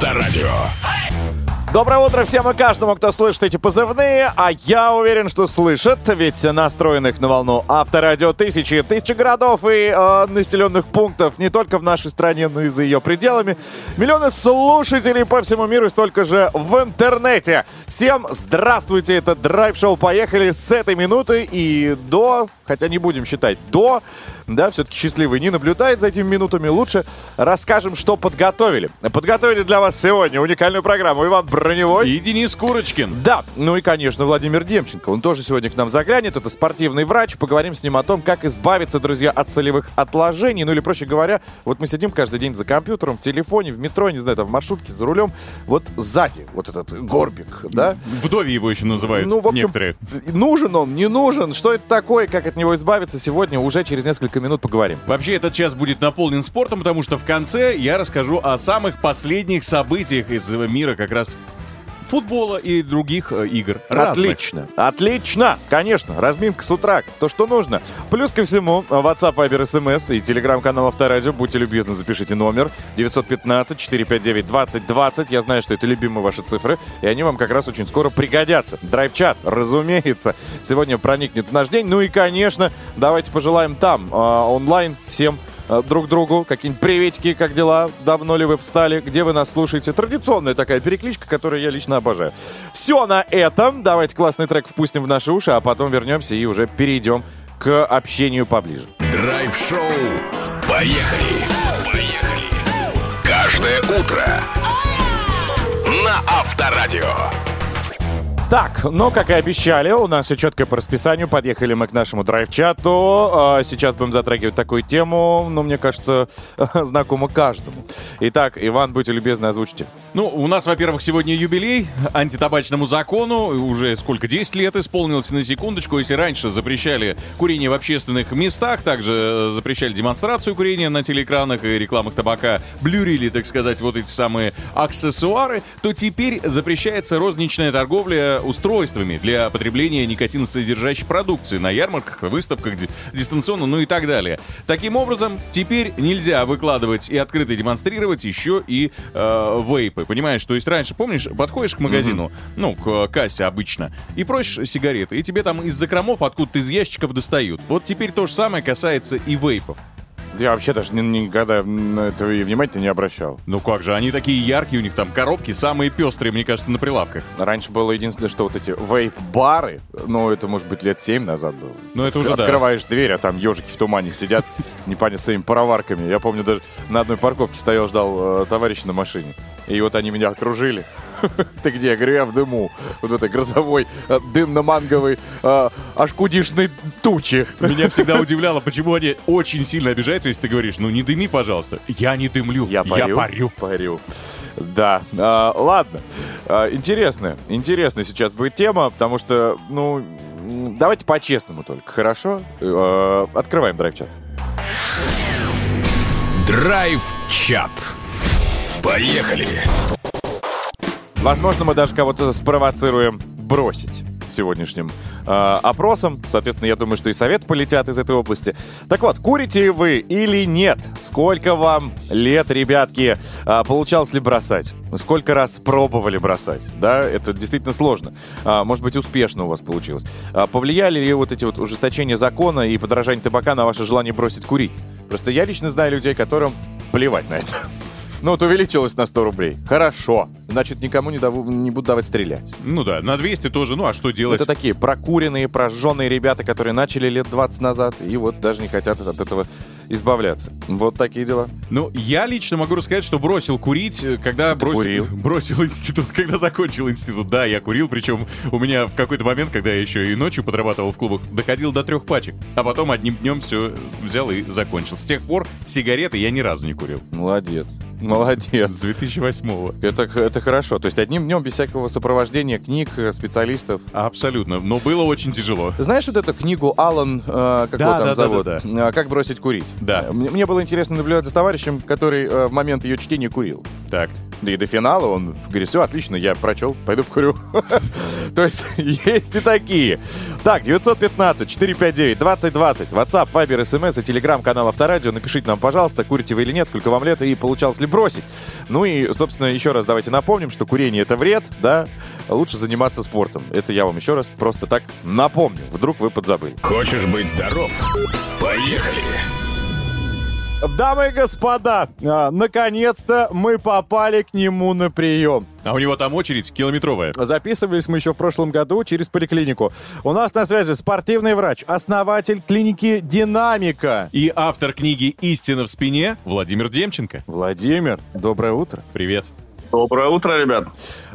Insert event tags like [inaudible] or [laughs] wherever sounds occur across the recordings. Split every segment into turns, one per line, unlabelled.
Авторадио.
Доброе утро всем и каждому, кто слышит эти позывные, а я уверен, что слышит, ведь настроенных на волну авторадио тысячи, тысячи городов и э, населенных пунктов не только в нашей стране, но и за ее пределами. Миллионы слушателей по всему миру и столько же в интернете. Всем здравствуйте, это драйв-шоу «Поехали» с этой минуты и до, хотя не будем считать, до да, все-таки счастливый не наблюдает за этими минутами. Лучше расскажем, что подготовили. Подготовили для вас сегодня уникальную программу Иван Броневой.
И Денис Курочкин.
Да, ну и, конечно, Владимир Демченко. Он тоже сегодня к нам заглянет. Это спортивный врач. Поговорим с ним о том, как избавиться, друзья, от солевых отложений. Ну или, проще говоря, вот мы сидим каждый день за компьютером, в телефоне, в метро, не знаю, там в маршрутке, за рулем. Вот сзади вот этот горбик, да?
Вдове его еще называют
ну, в общем,
некоторые.
Нужен он, не нужен? Что это такое? Как от него избавиться? Сегодня уже через несколько минут поговорим.
Вообще, этот час будет наполнен спортом, потому что в конце я расскажу о самых последних событиях из мира как раз футбола и других э, игр. Разных.
Отлично, отлично, конечно, разминка с утра, то, что нужно. Плюс ко всему, WhatsApp, Viber, SMS и телеграм-канал Авторадио, будьте любезны, запишите номер 915-459-2020. Я знаю, что это любимые ваши цифры, и они вам как раз очень скоро пригодятся. Драйв-чат, разумеется, сегодня проникнет в наш день. Ну и, конечно, давайте пожелаем там э, онлайн всем э, друг другу. Какие-нибудь приветики, как дела? Давно ли вы встали? Где вы нас слушаете? Традиционная такая перекличка, которую я лично обожаю. Все на этом. Давайте классный трек впустим в наши уши, а потом вернемся и уже перейдем к общению поближе.
Драйв-шоу. Поехали. Поехали. Каждое утро на Авторадио.
Так, ну, как и обещали, у нас все четко по расписанию. Подъехали мы к нашему драйв-чату. А, Сейчас будем затрагивать такую тему, ну, мне кажется, [laughs] знакома каждому. Итак, Иван, будьте любезны, озвучьте.
Ну, у нас, во-первых, сегодня юбилей антитабачному закону. Уже сколько, 10 лет исполнилось на секундочку. Если раньше запрещали курение в общественных местах, также э, запрещали демонстрацию курения на телеэкранах и рекламах табака, блюрили, так сказать, вот эти самые аксессуары, то теперь запрещается розничная торговля устройствами для потребления никотиносодержащей продукции на ярмарках, выставках, ди- дистанционно, ну и так далее. Таким образом, теперь нельзя выкладывать и открыто демонстрировать еще и э, вейпы. Понимаешь, то есть раньше, помнишь, подходишь к магазину, ну, к кассе обычно, и просишь сигареты, и тебе там из закромов откуда-то из ящиков достают. Вот теперь то же самое касается и вейпов.
Я вообще даже ни- никогда на это внимания не обращал.
Ну как же, они такие яркие, у них там коробки самые пестрые, мне кажется, на прилавках.
Раньше было единственное, что вот эти вейп-бары, ну, это, может быть, лет 7 назад было.
Ну это уже да.
Открываешь дверь, а там ежики в тумане сидят, [laughs] непонятно своими пароварками. Я помню, даже на одной парковке стоял, ждал э, товарища на машине. И вот они меня окружили. [laughs] Ты где? Я говорю, я в дыму. Вот в этой грозовой, э, дымно-манговой, э, аж кудишной тучи.
Меня всегда удивляло, почему они очень сильно обижаются, если ты говоришь, ну не дыми, пожалуйста. Я не дымлю,
Я парю.
парю.
Парю. Да. А, ладно. А, интересная. Интересная сейчас будет тема, потому что, ну, давайте по-честному только, хорошо? Э, Открываем драйв-чат.
Драйв-чат. Поехали.
Возможно, мы даже кого-то спровоцируем бросить сегодняшним э, опросом. Соответственно, я думаю, что и совет полетят из этой области. Так вот, курите вы или нет? Сколько вам лет, ребятки? А, получалось ли бросать? Сколько раз пробовали бросать? Да, это действительно сложно. А, может быть, успешно у вас получилось. А, повлияли ли вот эти вот ужесточения закона и подорожание табака на ваше желание бросить курить? Просто я лично знаю людей, которым плевать на это. Ну, вот увеличилось на 100 рублей. Хорошо. Значит, никому не, даву- не буду давать стрелять.
Ну да, на 200 тоже, ну а что делать?
Это такие прокуренные, прожженные ребята, которые начали лет 20 назад, и вот даже не хотят от этого избавляться. Вот такие дела.
Ну, я лично могу рассказать, что бросил курить, э, когда бросил,
курил? [laughs]
бросил институт, когда закончил институт. Да, я курил, причем у меня в какой-то момент, когда я еще и ночью подрабатывал в клубах, доходил до трех пачек. А потом одним днем все взял и закончил. С тех пор сигареты я ни разу не курил.
Молодец. [laughs] Молодец.
С 2008-го.
Это, это хорошо. То есть одним днем без всякого сопровождения книг, э, специалистов.
Абсолютно. Но было очень тяжело.
Знаешь вот эту книгу Алан, э, как
Да,
его там
да, да,
зовут?
да,
Э, Как бросить курить.
Да.
Мне, мне было интересно наблюдать за товарищем, который э, в момент ее чтения курил.
Так.
Да и до финала он говорит, все, отлично, я прочел, пойду покурю. [laughs] То есть [laughs] есть и такие. Так, 915-459-2020, WhatsApp, Viber, SMS и телеграм-канал Авторадио. Напишите нам, пожалуйста, курите вы или нет, сколько вам лет и получалось ли бросить. Ну и, собственно, еще раз давайте напомним, что курение это вред, да, лучше заниматься спортом. Это я вам еще раз просто так напомню. Вдруг вы подзабыли.
Хочешь быть здоров? Поехали!
Дамы и господа, а, наконец-то мы попали к нему на прием.
А у него там очередь километровая.
Записывались мы еще в прошлом году через поликлинику. У нас на связи спортивный врач, основатель клиники «Динамика».
И автор книги «Истина в спине» Владимир Демченко.
Владимир, доброе утро.
Привет.
Доброе утро, ребят.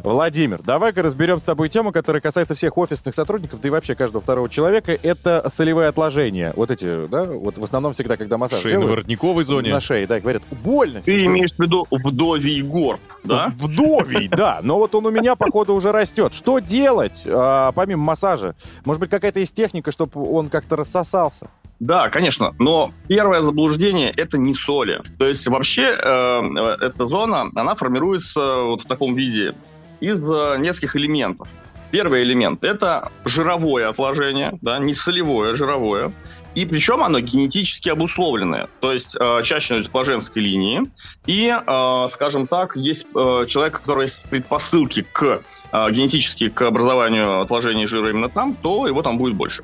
Владимир, давай-ка разберем с тобой тему, которая касается всех офисных сотрудников, да и вообще каждого второго человека. Это солевые отложения. Вот эти, да, вот в основном всегда, когда массаж
Шейно-воротниковой зоне.
На шее, да, говорят, больно.
Ты имеешь в виду вдовий горб, да?
Вдовий, да. Но вот он у меня, походу, уже растет. Что делать, а, помимо массажа? Может быть, какая-то есть техника, чтобы он как-то рассосался?
Да, конечно, но первое заблуждение – это не соли. То есть вообще э, эта зона, она формируется вот в таком виде из э, нескольких элементов. Первый элемент – это жировое отложение, да, не солевое, а жировое. И причем оно генетически обусловленное. То есть э, чаще по женской линии. И, э, скажем так, есть э, человек, у которого есть предпосылки к э, генетически к образованию отложений жира именно там, то его там будет больше.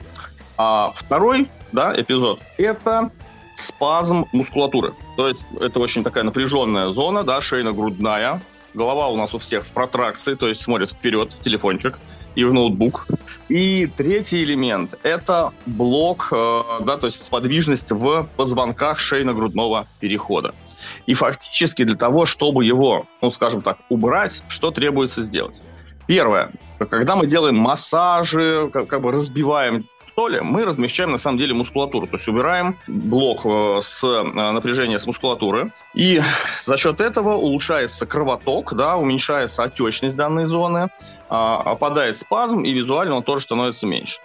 А второй да, эпизод – это спазм мускулатуры. То есть это очень такая напряженная зона, да, шейно-грудная. Голова у нас у всех в протракции, то есть смотрит вперед в телефончик и в ноутбук. И третий элемент – это блок, э, да, то есть подвижность в позвонках шейно-грудного перехода. И фактически для того, чтобы его, ну, скажем так, убрать, что требуется сделать? Первое, когда мы делаем массажи, как, как бы разбиваем соли, мы размещаем на самом деле мускулатуру, то есть убираем блок э, с э, напряжения с мускулатуры, и за счет этого улучшается кровоток, да, уменьшается отечность данной зоны, а, опадает спазм, и визуально он тоже становится меньше.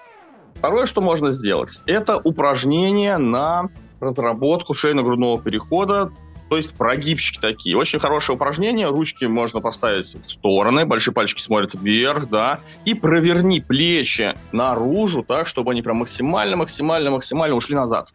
Второе, что можно сделать, это упражнение на разработку шейно-грудного перехода то есть прогибчики такие. Очень хорошее упражнение. Ручки можно поставить в стороны, большие пальчики смотрят вверх, да. И проверни плечи наружу так, чтобы они прям максимально, максимально, максимально ушли назад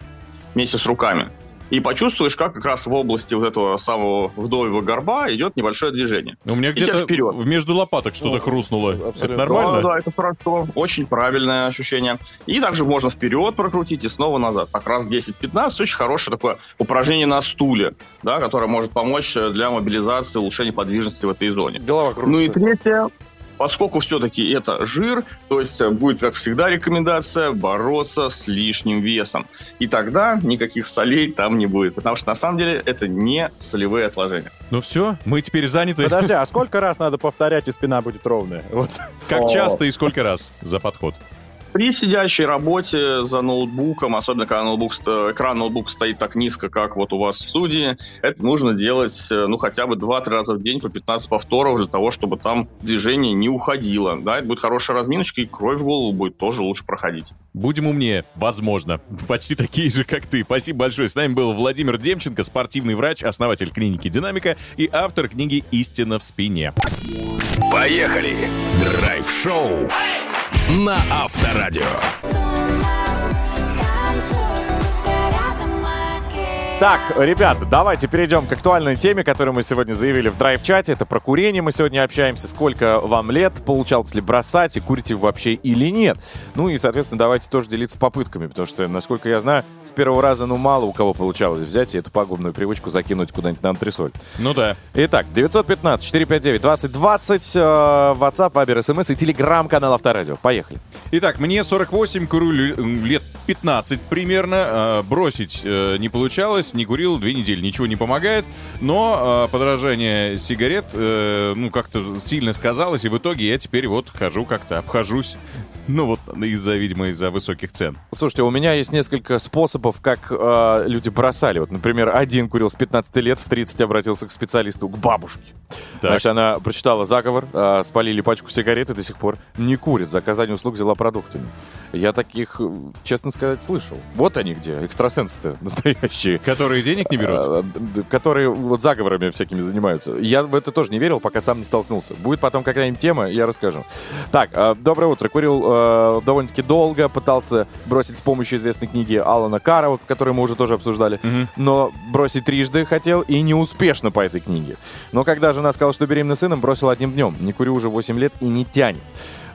вместе с руками и почувствуешь, как как раз в области вот этого самого вдовьего горба идет небольшое движение.
У меня где-то вперед. между лопаток что-то хрустнуло. Абсолютно. Это нормально?
Да, да, это хорошо. Очень правильное ощущение. И также можно вперед прокрутить и снова назад. Так раз 10-15. Очень хорошее такое упражнение на стуле, да, которое может помочь для мобилизации, улучшения подвижности в этой зоне.
Голова
Ну и третье, Поскольку все-таки это жир, то есть э, будет, как всегда, рекомендация бороться с лишним весом. И тогда никаких солей там не будет, потому что на самом деле это не солевые отложения.
Ну все, мы теперь заняты.
Подожди, а сколько раз надо повторять, и спина будет ровная? Вот.
Как часто и сколько раз за подход?
При сидящей работе за ноутбуком, особенно когда ноутбук, экран ноутбука стоит так низко, как вот у вас в студии, это нужно делать э, ну хотя бы 2-3 раза в день по 15 повторов для того, чтобы там движение не уходило. Да, это будет хорошая разминочка, и кровь в голову будет тоже лучше проходить.
Будем умнее, возможно. Почти такие же, как ты. Спасибо большое. С нами был Владимир Демченко, спортивный врач, основатель клиники «Динамика» и автор книги «Истина в спине».
Поехали! Драйв-шоу на Авторадио.
Так, ребята, давайте перейдем к актуальной теме, которую мы сегодня заявили в драйв-чате. Это про курение мы сегодня общаемся. Сколько вам лет, получалось ли бросать, и курите вы вообще или нет. Ну и, соответственно, давайте тоже делиться попытками, потому что, насколько я знаю, с первого раза, ну, мало у кого получалось взять и эту пагубную привычку закинуть куда-нибудь на антресоль.
Ну да.
Итак, 915-459-2020, э, WhatsApp, Viber, SMS и телеграм-канал Авторадио. Поехали.
Итак, мне 48, курю лет 15 примерно. Э, бросить э, не получалось не курил две недели, ничего не помогает, но э, подражание сигарет, э, ну, как-то сильно сказалось, и в итоге я теперь вот хожу как-то, обхожусь, [laughs] ну, вот из-за, видимо, из-за высоких цен.
Слушайте, у меня есть несколько способов, как э, люди бросали. Вот, например, один курил с 15 лет, в 30 обратился к специалисту, к бабушке. Так. Значит, она прочитала заговор, э, спалили пачку сигарет и до сих пор не курит. За оказание услуг взяла продуктами. Я таких, честно сказать, слышал. Вот они где, экстрасенсы-то [laughs] настоящие.
Которые денег не берут?
А, Которые вот заговорами всякими занимаются. Я в это тоже не верил, пока сам не столкнулся. Будет потом какая-нибудь тема, я расскажу. Так, э, доброе утро. Курил э, довольно-таки долго, пытался бросить с помощью известной книги Алана Кара, вот, которую мы уже тоже обсуждали, но бросить трижды хотел и неуспешно по этой книге. Но когда жена сказала, что беременна сыном, бросил одним днем. Не курю уже 8 лет и не тянет.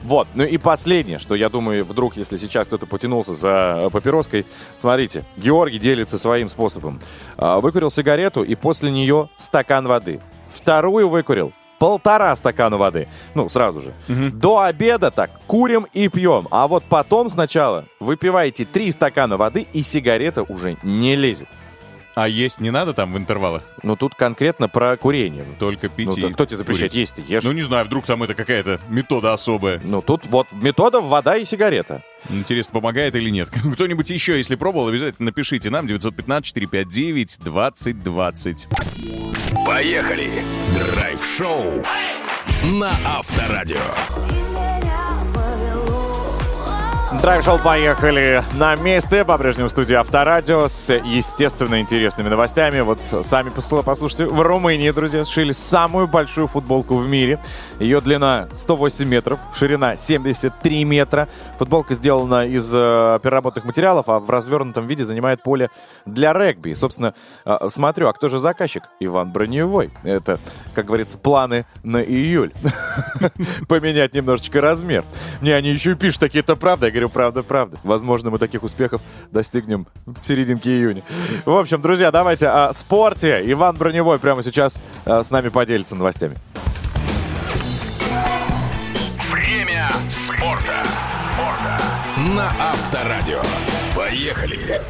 Вот, ну и последнее, что я думаю, вдруг, если сейчас кто-то потянулся за э, папироской, смотрите, Георгий делится своим способом. А, Выкурил сигарету и после нее стакан воды. Вторую выкурил полтора стакана воды. Ну, сразу же. До обеда так курим и пьем. А вот потом сначала выпиваете три стакана воды, и сигарета уже не лезет.
А есть не надо там в интервалах?
Но тут конкретно про курение.
Только пить
Ну,
и
кто тебе запрещает есть? Ты ешь.
Ну, не знаю, вдруг там это какая-то метода особая.
Ну, тут вот методов вода и сигарета.
Интересно, помогает или нет? [laughs] Кто-нибудь еще, если пробовал, обязательно напишите нам 915-459-2020.
Поехали! Драйв-шоу на Авторадио.
Драйв-шоу «Поехали» на месте. По-прежнему в студии Авторадио с естественно интересными новостями. Вот сами посл- послушайте. В Румынии, друзья, сшили самую большую футболку в мире. Ее длина 108 метров, ширина 73 метра. Футболка сделана из э, переработанных материалов, а в развернутом виде занимает поле для регби. Собственно, э, смотрю, а кто же заказчик? Иван Броневой. Это, как говорится, планы на июль. [laughs] Поменять немножечко размер. Не, они еще и пишут такие, это правда. Я говорю, правда, правда. Возможно, мы таких успехов достигнем в серединке июня. В общем, друзья, давайте о спорте. Иван Броневой прямо сейчас э, с нами поделится новостями.
Время спорта. На Авторадио. Поехали!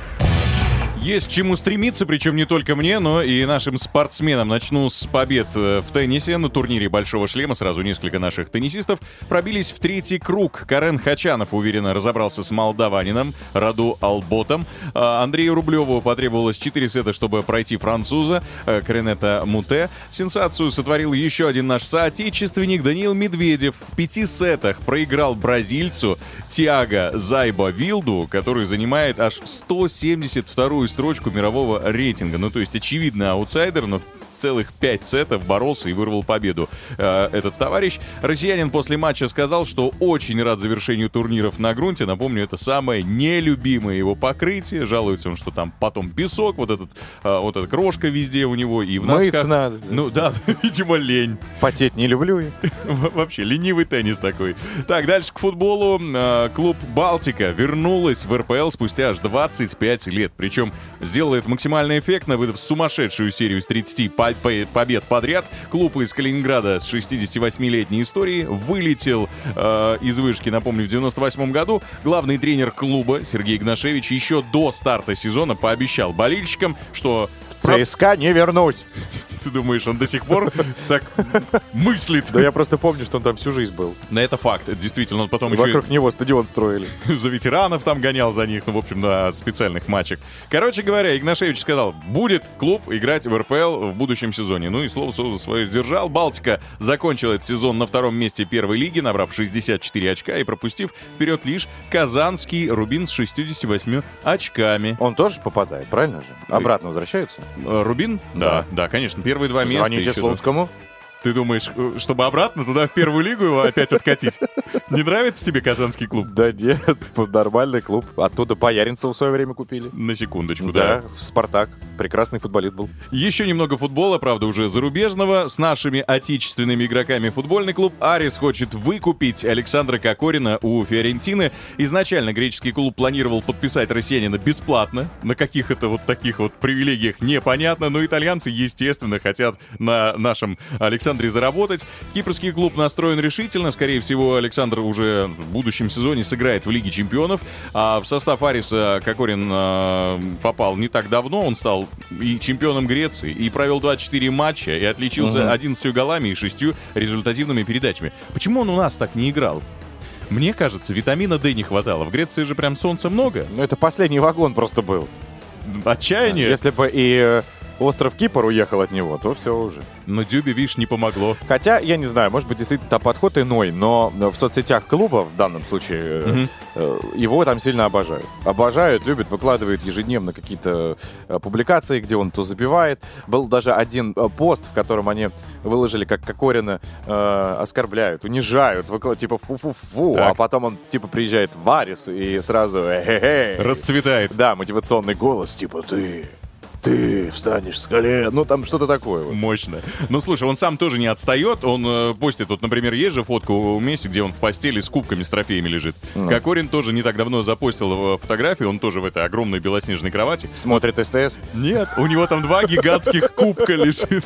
Есть чему стремиться, причем не только мне, но и нашим спортсменам. Начну с побед э, в теннисе. На турнире «Большого шлема» сразу несколько наших теннисистов пробились в третий круг. Карен Хачанов уверенно разобрался с молдаванином Раду Алботом. А Андрею Рублеву потребовалось 4 сета, чтобы пройти француза э, Кренета Муте. Сенсацию сотворил еще один наш соотечественник Даниил Медведев. В пяти сетах проиграл бразильцу Тиаго Зайба Вилду, который занимает аж 172-ю строчку мирового рейтинга. Ну, то есть, очевидно, аутсайдер, но целых пять сетов боролся и вырвал победу. Э, Этот товарищ, россиянин после матча сказал, что очень рад завершению турниров на грунте. Напомню, это самое нелюбимое его покрытие. Жалуется он, что там потом песок, вот этот, э, вот эта крошка везде у него и в
Мыться
носках.
надо.
Ну да, [laughs] видимо, лень.
Потеть не люблю я.
Во- Вообще, ленивый теннис такой. Так, дальше к футболу. Э, Клуб «Балтика» вернулась в РПЛ спустя аж 25 лет. Причем сделала это максимально эффектно, выдав сумасшедшую серию из 30 по- по- побед подряд. Клуб из Калининграда с 68-летней историей вылетел э, из вышки, напомню, в 98 году. Главный тренер клуба Сергей Игнашевич еще до старта сезона пообещал болельщикам, что
ЦСКА не вернусь. [laughs]
ты думаешь, он до сих пор так мыслит?
Да я просто помню, что он там всю жизнь был.
На это факт. Действительно, он потом еще
вокруг него стадион строили. [laughs]
за ветеранов там гонял за них, ну, в общем, на специальных матчах. Короче говоря, Игнашевич сказал, будет клуб играть в РПЛ в будущем сезоне. Ну и слово свое сдержал. Балтика закончила этот сезон на втором месте первой лиги, набрав 64 очка и пропустив вперед лишь казанский Рубин с 68 очками.
Он тоже попадает, правильно же? Обратно возвращаются?
Э, Рубин? Да, да, конечно. Первые два места.
Звоните Слуцкому.
Ты думаешь, э, чтобы обратно туда, в первую лигу его опять откатить? Не нравится тебе казанский клуб?
Да нет, [laughs] нормальный клуб. Оттуда Бояринцева в свое время купили.
На секундочку, да.
Да, в Спартак. Прекрасный футболист был.
Еще немного футбола, правда, уже зарубежного. С нашими отечественными игроками футбольный клуб «Арис» хочет выкупить Александра Кокорина у Фиорентины. Изначально греческий клуб планировал подписать россиянина бесплатно. На каких это вот таких вот привилегиях непонятно, но итальянцы, естественно, хотят на нашем Александре заработать. Кипрский клуб настроен решительно. Скорее всего, Александр уже в будущем сезоне сыграет в Лиге чемпионов. А в состав Ариса Кокорин э, попал не так давно. Он стал и чемпионом Греции, и провел 24 матча, и отличился 11 голами и 6 результативными передачами. Почему он у нас так не играл? Мне кажется, витамина D не хватало. В Греции же прям солнца много.
Ну, это последний вагон просто был.
Отчаяние.
Если бы и э, остров Кипр уехал от него, то все уже.
Но Дюбе, видишь, не помогло.
Хотя, я не знаю, может быть, действительно там подход иной, но в соцсетях клуба, в данном случае, э, его там сильно обожают. Обожают, любят, выкладывают ежедневно какие-то э, публикации, где он то забивает. Был даже один пост, в котором они выложили, как Кокорина э, оскорбляют, унижают, выкла- типа фу-фу-фу,
Так.
а потом он типа приезжает в Варис и сразу.
Расцветает.
Да, мотивационный голос, типа ты, ты встанешь с колен. Ну, там что-то такое. вот.
Мощно. Ну, слушай, он сам тоже не отстает. Он э, постит, вот, например, есть же фотка у Месси, где он в постели с кубками, с трофеями лежит. Кокорин тоже не так давно запостил фотографию. Он тоже в этой огромной белоснежной кровати.
Смотрит СТС.
Нет, у него там два гигантских кубка лежит.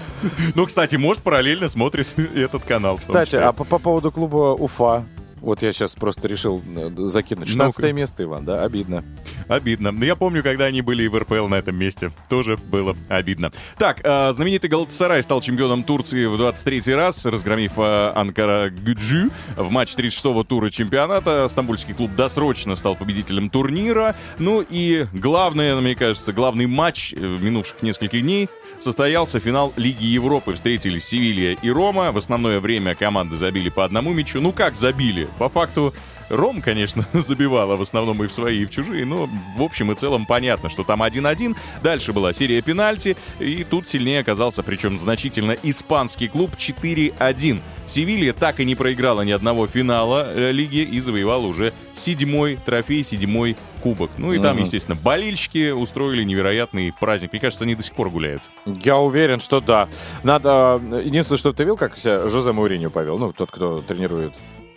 Ну, кстати, может, параллельно смотрит этот канал.
Кстати, а по поводу клуба Уфа. Вот я сейчас просто решил э, закинуть. 16
Ну-ка.
место, Иван, да? Обидно.
Обидно. Но я помню, когда они были и в РПЛ на этом месте. Тоже было обидно. Так, э, знаменитый Галатасарай стал чемпионом Турции в 23 раз, разгромив э, Анкара Гюджи в матче 36-го тура чемпионата. Стамбульский клуб досрочно стал победителем турнира. Ну и главное, мне кажется, главный матч минувших нескольких дней состоялся финал Лиги Европы. Встретились Севилья и Рома. В основное время команды забили по одному мячу. Ну как забили? По факту Ром, конечно, [laughs] забивала в основном и в свои, и в чужие, но в общем и целом понятно, что там 1-1. Дальше была серия пенальти, и тут сильнее оказался, причем значительно, испанский клуб 4-1. Севилья так и не проиграла ни одного финала э, лиги и завоевала уже седьмой трофей, седьмой кубок. Ну и там,
Мгм.
естественно, болельщики устроили невероятный праздник. Мне кажется, они до сих пор гуляют.
Я уверен, что да. Надо... э, Единственное, что ты видел, как себя Жозе Мауриньо повел? Ну, тот, кто тренирует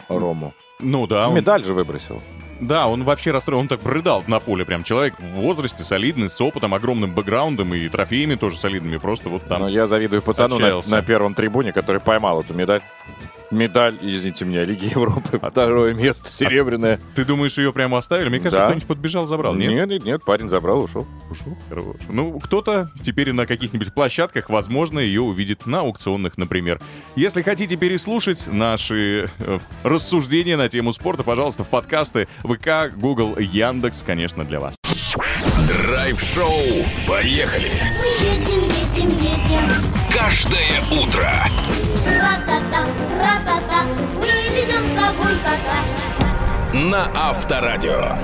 Рому.
Ну да, он,
Медаль же выбросил.
да, он вообще расстроен, он так рыдал на поле, прям человек в возрасте, солидный, с опытом, огромным бэкграундом и трофеями тоже солидными, просто вот там
Но я завидую пацану на, на первом трибуне, который поймал эту медаль. Медаль, извините меня, Лиги Европы. Второе место, серебряное.
Ты думаешь, ее прямо оставили? Мне кажется,
Да.
кто-нибудь подбежал, забрал. Нет?
Нет, нет, нет, парень забрал, ушел.
Ушел? Хорош. Ну, кто-то теперь на каких-нибудь площадках, возможно, ее увидит на аукционных, например. Если хотите переслушать наши э, рассуждения на тему спорта, пожалуйста, в подкасты ВК, Google, Яндекс, конечно, для вас.
Драйв-шоу. Поехали.
Мы едем, едем, едем.
Каждое утро.
Ра-та-та, ра-та-та. Мы везем с собой кота.
На Авторадио.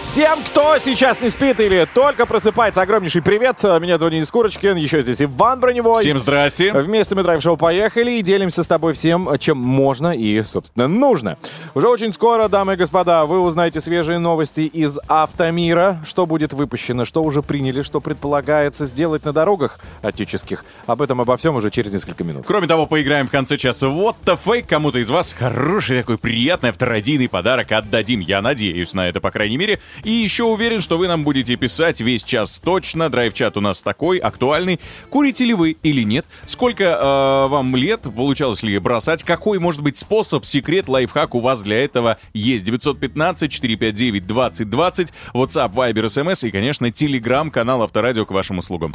Всем, кто сейчас не спит или только просыпается, огромнейший привет. Меня зовут Денис Курочкин, еще здесь Иван Броневой.
Всем здрасте.
Вместе мы драйв-шоу поехали и делимся с тобой всем, чем можно и, собственно, нужно. Уже очень скоро, дамы и господа, вы узнаете свежие новости из автомира. Что будет выпущено, что уже приняли, что предполагается сделать на дорогах отеческих. Об этом, обо всем уже через несколько минут.
Кроме того, поиграем в конце часа вот the fake. Кому-то из вас хороший такой приятный авторадийный подарок отдадим. Я надеюсь на это, по крайней мере. И еще уверен, что вы нам будете писать весь час точно. Драйв-чат у нас такой, актуальный. Курите ли вы или нет? Сколько э, вам лет? Получалось ли бросать? Какой может быть способ, секрет, лайфхак у вас для этого есть? 915-459-2020, WhatsApp, Viber, SMS и, конечно, телеграм-канал Авторадио к вашим услугам.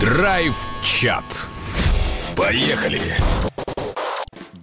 Драйв-чат. Поехали.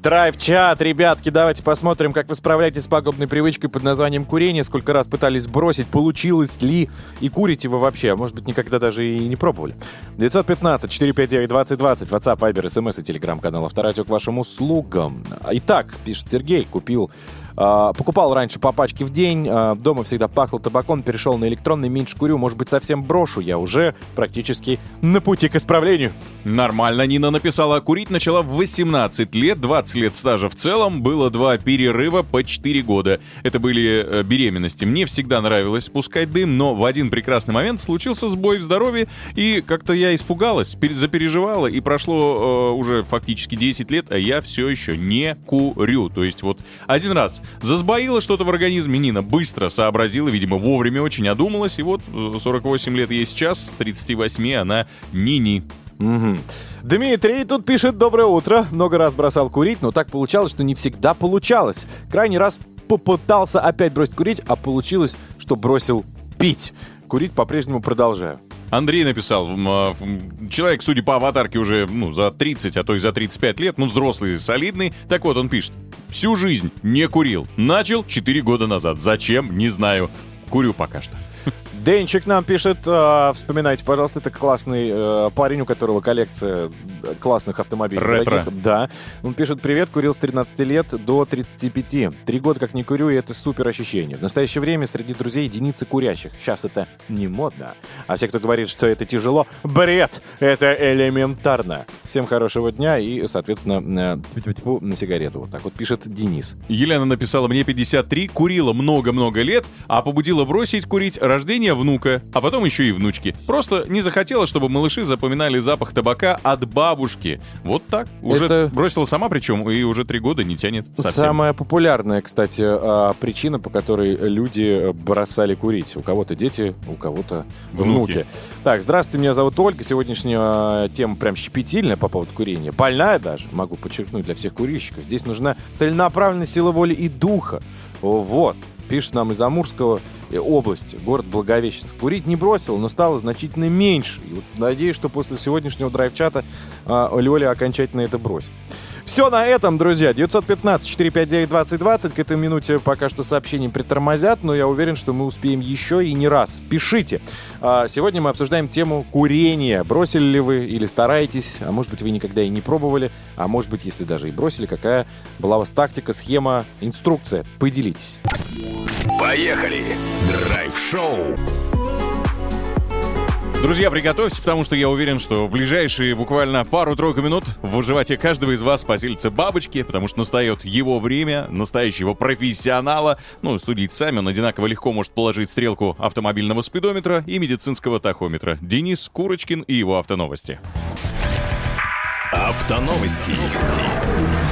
Драйв-чат, ребятки, давайте посмотрим, как вы справляетесь с пагубной привычкой под названием курение. Сколько раз пытались бросить, получилось ли, и курите вы вообще, а может быть, никогда даже и не пробовали. 915-459-2020, WhatsApp, Viber, SMS и телеграм-канал Авторадио к вашим услугам. Итак, пишет Сергей, купил покупал раньше по пачке в день, а, дома всегда пахло табаком, перешел на электронный, меньше курю, может быть, совсем брошу, я уже практически на пути к исправлению.
Нормально, Нина написала. Курить начала в 18 лет, 20 лет стажа в целом, было два перерыва по 4 года. Это были э, беременности. Мне всегда нравилось пускать дым, но в один прекрасный момент случился сбой в здоровье, и как-то я испугалась, пере- запереживала, и прошло э, уже фактически 10 лет, а я все еще не курю. То есть вот один раз засбоило что-то в организме, Нина быстро сообразила, видимо, вовремя очень одумалась, и вот э, 48 лет ей сейчас, с 38 она ни-ни.
Мгм. Дмитрий тут пишет «Доброе утро». Много раз бросал курить, но так получалось, что не всегда получалось. Крайний раз попытался опять бросить курить, а получилось, что бросил пить. Курить по-прежнему продолжаю.
Андрей написал, а, человек, судя по аватарке, уже ну, за 30, а то и за 35 лет, ну, взрослый, солидный. Так вот, он пишет, всю жизнь не курил. Начал 4 года назад. Зачем? Не знаю. Курю пока что.
Денчик нам пишет, э, вспоминайте, пожалуйста, это классный э, парень, у которого коллекция классных автомобилей.
Ретро.
дорогих. Да. Он пишет, привет, курил с 13 лет до 35. Три года как не курю, и это супер ощущение. В настоящее время среди друзей единицы курящих. Сейчас это не модно. А все, кто говорит, что это тяжело, бред! Это элементарно. Всем хорошего дня и, соответственно, э, на сигарету. Вот так вот пишет Денис.
Елена написала, мне 53, курила много-много лет, а побудила бросить курить рождение внука, а потом еще и внучки. Просто не захотела, чтобы малыши запоминали запах табака от бабушки. Вот так. Уже
Это-
бросила сама причем, и уже три года не тянет совсем.
Самая популярная, кстати, а, причина, по которой люди бросали курить. У кого-то дети, у кого-то внуки.
Внуки.
Так, здравствуйте, меня зовут Ольга. Сегодняшняя а, тема прям щепетильная по поводу курения. Больная даже, могу подчеркнуть, для всех курильщиков. Здесь нужна целенаправленная сила воли и духа. Вот. Пишет нам из Амурского э, области, город Благовещенск. Курить не бросил, но стало значительно меньше. И вот надеюсь, что после сегодняшнего драйв-чата а, Лёля окончательно это бросит. Все на этом, друзья. 915-459-2020. К этой минуте пока что сообщения притормозят, но я уверен, что мы успеем еще и не раз. Пишите. А, Сегодня мы обсуждаем тему курения. Бросили ли вы или стараетесь? А может быть, вы никогда и не пробовали? А может быть, если даже и бросили, какая была у вас тактика, схема, инструкция? Поделитесь.
Поехали! Драйв-шоу.
Друзья, приготовьтесь, потому что я уверен, что в ближайшие буквально пару-тройку минут в животе каждого из вас поселятся бабочки, потому что настает его время, настоящего профессионала. Ну, судить сами, он одинаково легко может положить стрелку автомобильного спидометра и медицинского тахометра. Денис Курочкин и его автоновости.
Автоновости.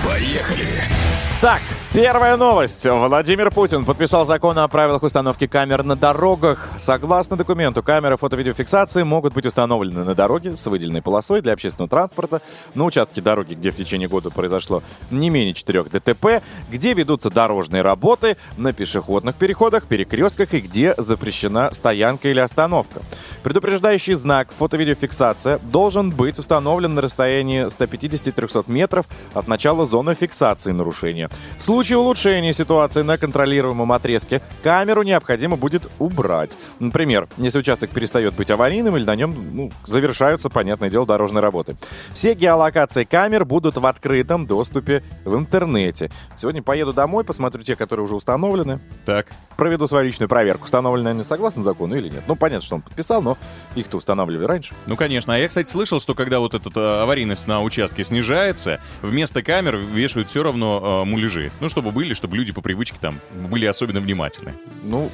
Поехали!
Так, первая новость. Владимир Путин подписал закон о правилах установки камер на дорогах. Согласно документу, камеры фото-видеофиксации могут быть установлены на дороге с выделенной полосой для общественного транспорта, на участке дороги, где в течение года произошло не менее 4 ДТП, где ведутся дорожные работы, на пешеходных переходах, перекрестках и где запрещена стоянка или остановка. Предупреждающий знак фото-видеофиксация должен быть установлен на расстоянии 150-300 метров от начала зоны фиксации нарушения. В случае улучшения ситуации на контролируемом отрезке камеру необходимо будет убрать. Например, если участок перестает быть аварийным или на нем ну, завершаются, понятное дело, дорожные работы. Все геолокации камер будут в открытом доступе в интернете. Сегодня поеду домой, посмотрю те, которые уже установлены,
Так.
проведу свою личную проверку, установлены они согласно закону или нет. Ну, понятно, что он подписал, но их-то устанавливали раньше.
Ну, конечно. А я, кстати, слышал, что когда вот эта аварийность на участке снижается, вместо камер вешают все равно э, муляжи. Ну, чтобы были, чтобы люди по привычке там были особенно внимательны.
Ну,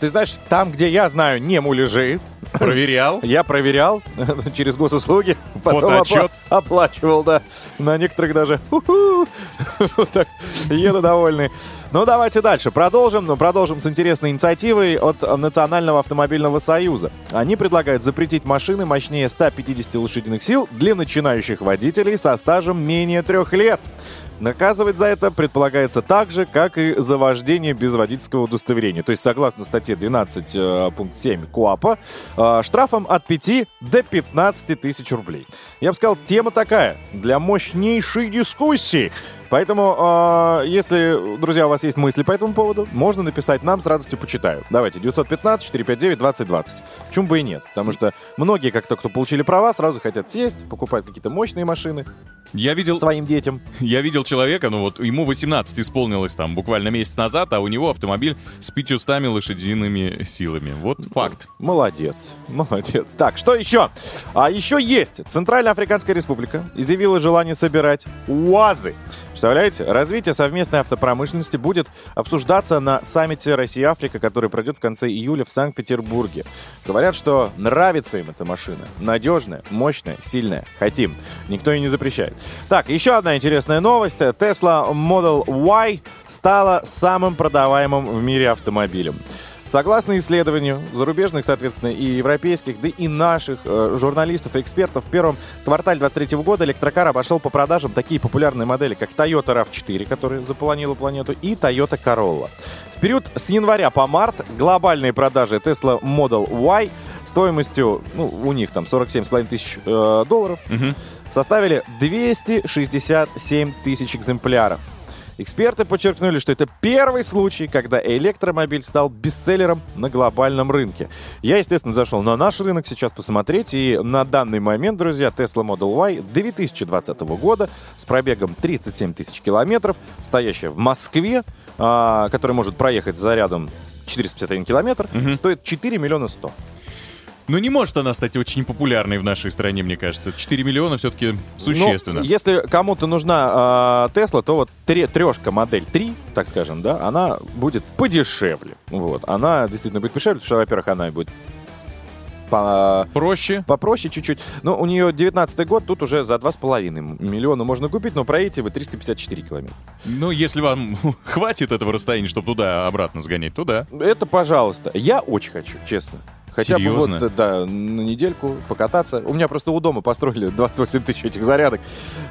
ты знаешь, там, где я знаю не муляжи,
Проверял. [laughs]
я проверял [laughs] через госуслуги, потом опла- оплачивал, да. На некоторых даже [laughs] так еду довольный. Ну, давайте дальше. Продолжим. Ну, продолжим с интересной инициативой от Национального автомобильного союза. Они предлагают запретить машины мощнее 150 лошадиных сил для начинающих водителей со стажем менее трех лет. Наказывать за это предполагается так же, как и за вождение без водительского удостоверения. То есть, согласно статье 12, э, пункт 7 КОАПа, э, штрафом от 5 до 15 тысяч рублей. Я бы сказал, тема такая, для мощнейшей дискуссии. Поэтому, э, если, друзья, у вас есть мысли по этому поводу, можно написать нам, с радостью почитаю. Давайте, 915-459-2020. Почему бы и нет? Потому что многие, как только кто получили права, сразу хотят сесть, покупать какие-то мощные машины
Я видел,
своим детям.
я видел человека, ну вот ему 18 исполнилось там буквально месяц назад, а у него автомобиль с 500 лошадиными силами. Вот факт.
Молодец, молодец. Так, что еще? А еще есть. Центральная Африканская Республика изъявила желание собирать УАЗы. Представляете, развитие совместной автопромышленности будет обсуждаться на саммите Россия-Африка, который пройдет в конце июля в Санкт-Петербурге. Говорят, что нравится им эта машина. Надежная, мощная, сильная. Хотим. Никто ее не запрещает. Так, еще одна интересная новость. Tesla Model Y стала самым продаваемым в мире автомобилем. Согласно исследованию зарубежных, соответственно, и европейских, да и наших э, журналистов и экспертов, в первом квартале 2023 года электрокар обошел по продажам такие популярные модели, как Toyota RAV4, которая заполонила планету, и Toyota Corolla. В период с января по март глобальные продажи Tesla Model Y стоимостью, ну, у них там 47,5 тысяч э, долларов,
Мгм.
составили 267 тысяч экземпляров. Эксперты подчеркнули, что это первый случай, когда электромобиль стал бестселлером на глобальном рынке. Я, естественно, зашел на наш рынок сейчас посмотреть, и на данный момент, друзья, Tesla Model Y 2020 года с пробегом 37 тысяч километров, стоящая в Москве, а, который может проехать с зарядом 451 километр, стоит 4 миллиона 100.
Ну, не может она стать очень популярной в нашей стране, мне кажется. 4 миллиона все-таки существенно.
Ну, если кому-то нужна э, Тесла, то вот тре- трешка модель 3, так скажем, да, она будет подешевле. Вот. Она действительно будет подешевле, потому что, во-первых, она будет по-
Проще.
попроще чуть-чуть. Но у нее 19 год, тут уже за 2,5 миллиона можно купить, но проедете вы 354 километра.
Ну, если вам [laughs] хватит этого расстояния, чтобы туда-обратно сгонять, то да.
Это, пожалуйста. Я очень хочу, честно. Хотя
Серьезно?
бы вот, да, на недельку покататься. У меня просто у дома построили [laughs] 28 тысяч этих зарядок.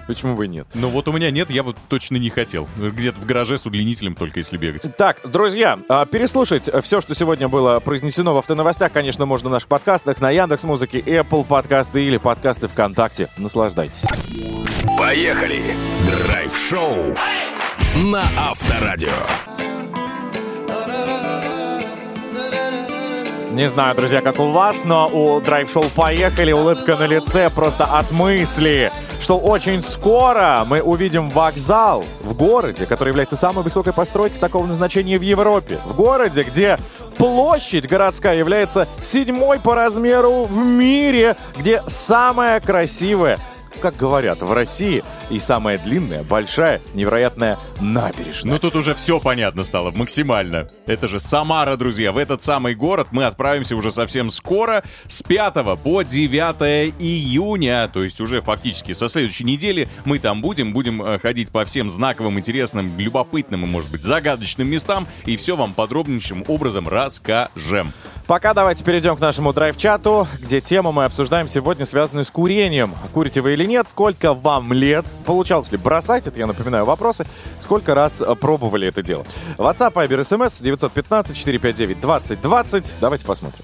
Почему бы и нет?
Но вот у меня нет, я бы точно не хотел. Где-то в гараже с удлинителем только если бегать.
Так, друзья, а, переслушать все, что сегодня было произнесено в автоновостях, конечно, можно в наших подкастах на Яндекс Музыке, Apple подкасты или подкасты ВКонтакте. Наслаждайтесь.
Поехали! Драйв-шоу на Авторадио.
Не знаю, друзья, как у вас, но у драйв-шоу «Поехали» улыбка на лице просто от мысли, что очень скоро мы увидим вокзал в городе, который является самой высокой постройкой такого назначения в Европе. В городе, где площадь городская является седьмой по размеру в мире, где самая красивая как говорят в России, и самая длинная, большая, невероятная набережная.
Ну тут уже все понятно стало, максимально. Это же Самара, друзья. В этот самый город мы отправимся уже совсем скоро, с 5 по 9 июня. То есть уже фактически со следующей недели мы там будем. Будем э, ходить по всем знаковым, интересным, любопытным и, может быть, загадочным местам. И все вам подробнейшим образом расскажем.
Пока давайте перейдем к нашему драйв-чату, где тему мы обсуждаем сегодня, связанную с курением. Курите вы или нет? Сколько вам лет? Получалось ли бросать? Это, я напоминаю, вопросы. Сколько раз пробовали это дело? WhatsApp, Viber, SMS 915-459-2020. Давайте посмотрим.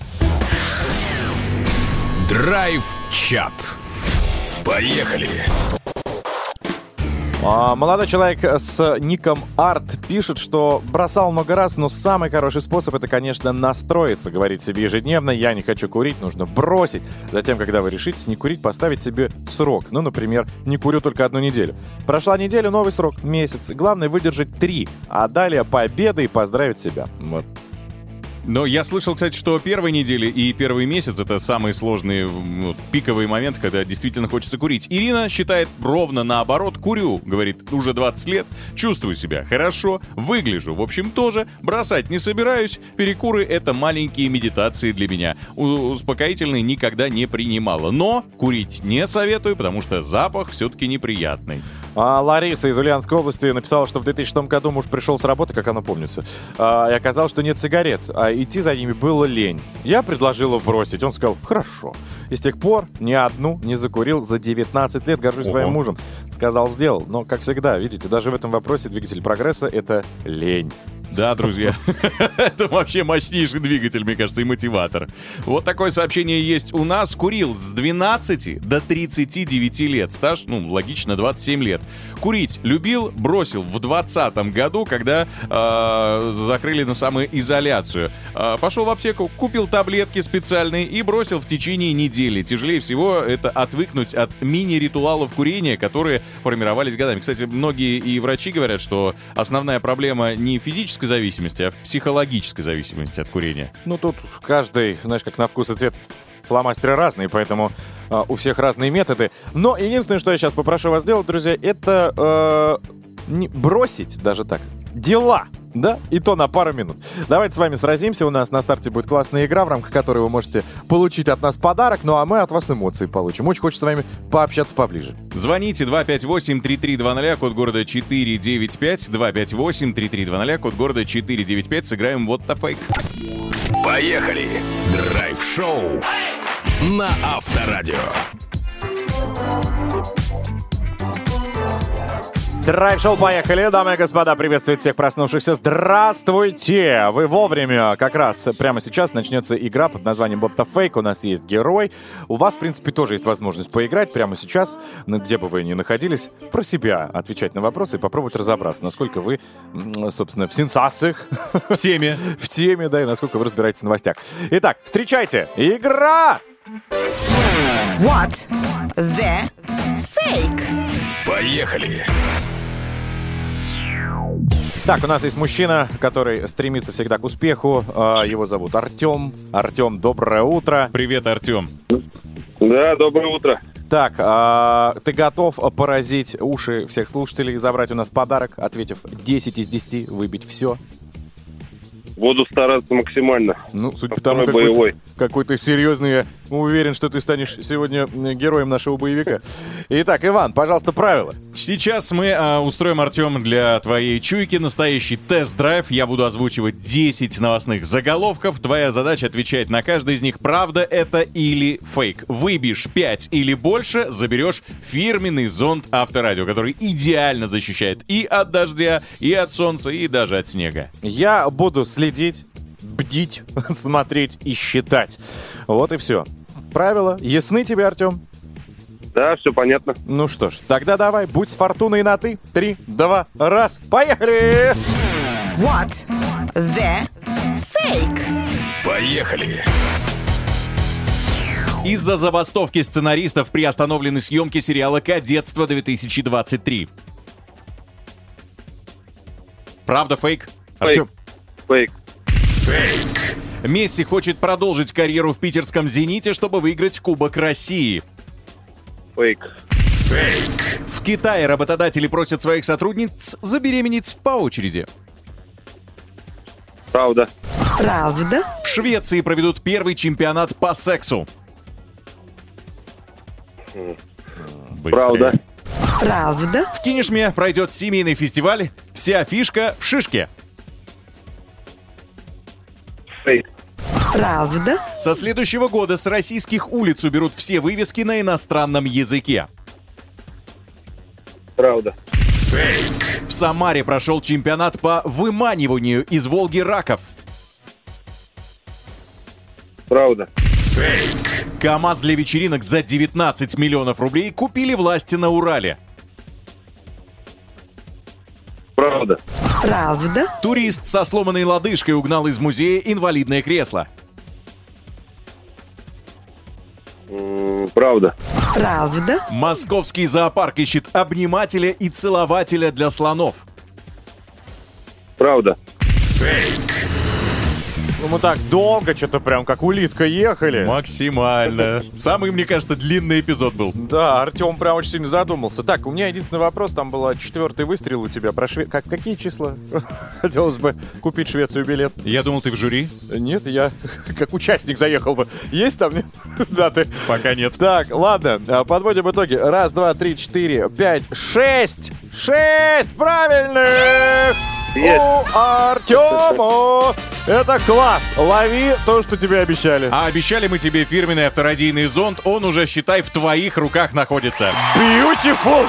Драйв-чат. Поехали!
А, молодой человек с ником Арт пишет, что бросал много раз, но самый хороший способ это, конечно, настроиться, говорить себе ежедневно, я не хочу курить, нужно бросить. Затем, когда вы решитесь не курить, поставить себе срок. Ну, например, не курю только одну неделю. Прошла неделя, новый срок, месяц. Главное выдержать три, а далее победа и поздравить себя. Вот.
Но я слышал, кстати, что первые недели и первый месяц это самые сложные вот, пиковые моменты, когда действительно хочется курить. Ирина считает ровно наоборот. Курю, говорит, уже 20 лет, чувствую себя хорошо, выгляжу, в общем, тоже, бросать не собираюсь. Перекуры — это маленькие медитации для меня. Успокоительные никогда не принимала. Но курить не советую, потому что запах все-таки неприятный.
А Лариса из Ульяновской области написала, что в 2006 году муж пришел с работы, как она помнится, а, и оказалось, что нет сигарет, а идти за ними было лень. Я предложила бросить. Он сказал, хорошо. И с тех пор ни одну не закурил за 19 лет. Горжусь
Ого.
своим мужем. Сказал, сделал. Но, как всегда, видите, даже в этом вопросе двигатель прогресса — это лень.
Да, друзья, [laughs] это вообще мощнейший двигатель, мне кажется, и мотиватор. Вот такое сообщение есть у нас. Курил с 12 до 39 лет. Стаж, ну, логично, 27 лет. Курить любил, бросил в 20 году, когда э, закрыли на самоизоляцию. Э, пошел в аптеку, купил таблетки специальные и бросил в течение недели. Тяжелее всего это отвыкнуть от мини-ритуалов курения, которые формировались годами. Кстати, многие и врачи говорят, что основная проблема не в физической зависимости, а в психологической зависимости от курения.
Ну, тут каждый, знаешь, как на вкус и цвет фломастеры разные, поэтому а, у всех разные методы. Но единственное, что я сейчас попрошу вас сделать, друзья, это э, не бросить даже так дела. Да, и то на пару минут. Давайте с вами сразимся. У нас на старте будет классная игра, в рамках которой вы можете получить от нас подарок, ну а мы от вас эмоции получим. Очень хочется с вами пообщаться поближе.
Звоните 258-3320, код города 495, 258-3320, код города 495. Сыграем вот fake.
Поехали! Драйв-шоу на Авторадио.
Драйв-шоу, поехали, дамы и господа, приветствует всех проснувшихся. Здравствуйте! Вы вовремя, как раз прямо сейчас начнется игра под названием Ботта Фейк. У нас есть герой. У вас, в принципе, тоже есть возможность поиграть прямо сейчас, ну, где бы вы ни находились, про себя отвечать на вопросы и попробовать разобраться, насколько вы, собственно, в сенсациях,
В теме. [laughs]
в теме, да, и насколько вы разбираетесь в новостях. Итак, встречайте, игра!
What the fake?
Поехали.
Так, у нас есть мужчина, который стремится всегда к успеху. А, Его зовут Артем. Артем, доброе утро.
Привет, Артем.
Да, доброе утро.
Так, а, ты готов поразить уши всех слушателей, забрать у нас подарок, ответив 10 из 10, выбить все?
Буду стараться максимально.
Ну, судя по тому, какой,
боевой.
ты- какой ты серьезный, я уверен, что ты станешь сегодня м, героем нашего боевика. Итак, Иван, пожалуйста, правила.
Сейчас мы а, устроим, Артем, для твоей чуйки настоящий тест-драйв. Я буду озвучивать 10 новостных заголовков. Твоя задача отвечать на каждый из них, правда это или фейк. Выбьешь 5 или больше, заберешь фирменный зонт Авторадио, который идеально защищает и от дождя, и от солнца, и даже от снега.
Я буду следить, бдить, [laughs] смотреть и считать. Вот и все. Правила ясны тебе, Артем?
Да, все понятно.
Ну что ж, тогда давай, будь с фортуной на ты. Три, два, раз, поехали!
What the fake?
Поехали.
Из-за забастовки сценаристов приостановлены съемки сериала «Кадетство 2023». Правда, фейк? Артем,
Фейк.
Фейк.
Месси хочет продолжить карьеру в питерском «Зените», чтобы выиграть Кубок России.
Фейк.
Фейк.
В Китае работодатели просят своих сотрудниц забеременеть по очереди.
Правда.
Правда?
В Швеции проведут первый чемпионат по сексу. Быстрее.
Правда.
Правда?
В Кинешме пройдет семейный фестиваль «Вся фишка в шишке».
Фейк.
Правда?
Со следующего года с российских улиц уберут все вывески на иностранном языке.
Правда.
Фейк.
В Самаре прошел чемпионат по выманиванию из Волги раков.
Правда.
Фейк.
КАМАЗ для вечеринок за 19 миллионов рублей купили власти на Урале.
Правда.
Правда?
Турист со сломанной лодыжкой угнал из музея инвалидное кресло.
Правда.
Правда?
Московский зоопарк ищет обнимателя и целователя для слонов.
Правда.
Фейк.
Ну, мы так долго что-то прям как улитка ехали.
Максимально. Самый, мне кажется, длинный эпизод был.
Да, Артем прям очень сильно задумался. Так, у меня единственный вопрос, там был четвертый выстрел у тебя. Про Шве... как, какие числа? [laughs] Хотелось бы купить Швецию билет.
Я думал, ты в жюри.
Нет, я [laughs] как участник заехал бы. Есть там нет? [laughs] даты?
Пока нет.
Так, ладно, а, подводим итоги. Раз, два, три, четыре, пять, шесть! Шесть правильных!
Есть.
У Артема! Это класс! Лови то, что тебе обещали.
А обещали мы тебе фирменный авторадийный зонт, он уже, считай, в твоих руках находится.
Beautiful!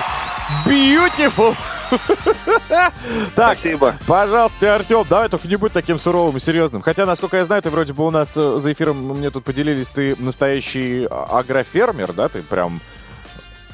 Beautiful! [laughs] Так,
Спасибо.
пожалуйста, Артем, давай только не будь таким суровым и серьезным. Хотя, насколько я знаю, ты вроде бы у нас э, за эфиром мне тут поделились, ты настоящий а- агрофермер, да? Ты прям...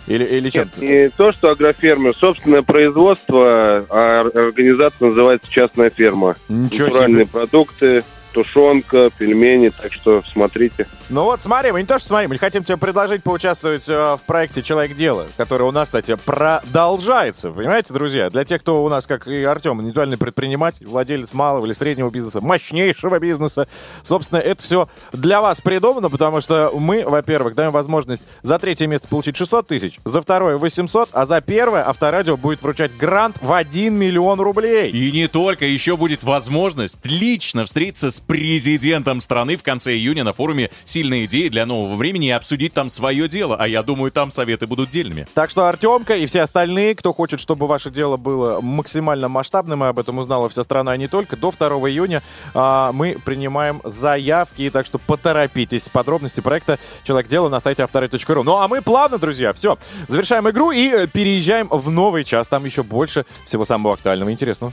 Или, или чем?
Нет, не то, что агрофермер. Собственное производство, а ор- организация называется «Частная ферма».
Ничего
Натуральные
себе.
продукты, тушенка, пельмени. Так что смотрите.
Ну вот, смотри, мы не то что смотрим, мы хотим тебе предложить поучаствовать э, в проекте «Человек дела», который у нас, кстати, продолжается. Понимаете, друзья? Для тех, кто у нас, как и Артем, индивидуальный предприниматель, владелец малого или среднего бизнеса, мощнейшего бизнеса. Собственно, это все для вас придумано, потому что мы, во-первых, даем возможность за третье место получить 600 тысяч, за второе 800, а за первое Авторадио будет вручать грант в 1 миллион рублей.
И не только, еще будет возможность лично встретиться с президентом страны в конце июня на форуме «Сильные идеи для нового времени» и обсудить там свое дело. А я думаю, там советы будут дельными.
Так что Артемка и все остальные, кто хочет, чтобы ваше дело было максимально масштабным, и об этом узнала вся страна, и не только, до 2 июня а, мы принимаем заявки, так что поторопитесь. Подробности проекта «Человек дела» на сайте авторы.ру. Ну а мы плавно, друзья, все, завершаем игру и э, переезжаем в новый час. Там еще больше всего самого актуального и интересного.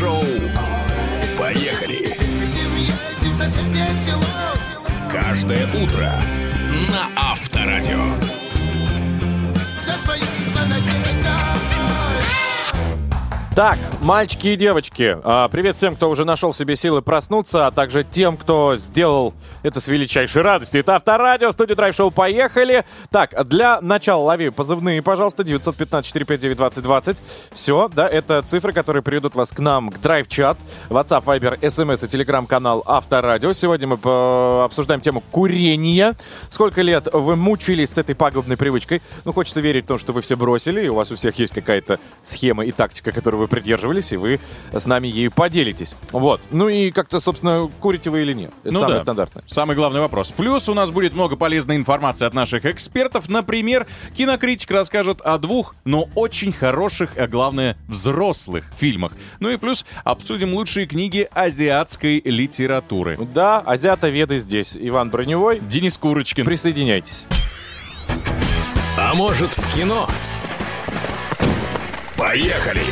Драйв-шоу. Поехали. Каждое утро на Авторадио.
Так, мальчики и девочки, а, привет всем, кто уже нашел в себе силы проснуться, а также тем, кто сделал это с величайшей радостью. Это Авторадио, студия Драйв Шоу, поехали. Так, для начала лови позывные, пожалуйста, 915-459-2020. Все, да, это цифры, которые приведут вас к нам, к Драйв-чат, WhatsApp, Viber, SMS и телеграм-канал Авторадио. Сегодня мы по- обсуждаем тему курения. Сколько лет вы мучились с этой пагубной привычкой? Ну, хочется верить в то, что вы все бросили, и у вас у всех есть какая-то схема и тактика, которой вы придерживались, и вы с нами ею поделитесь. Вот. Ну и как-то, собственно, курите вы или нет? Это
Ну
самое
да.
стандартное.
Самый главный вопрос. Плюс у нас будет много полезной информации от наших экспертов. Например, кинокритик расскажет о двух, но очень хороших, а главное, взрослых фильмах. Ну и плюс обсудим лучшие книги азиатской литературы.
Да, азиата-веды здесь. Иван Броневой.
Денис Курочкин.
Присоединяйтесь.
А может в кино? Поехали.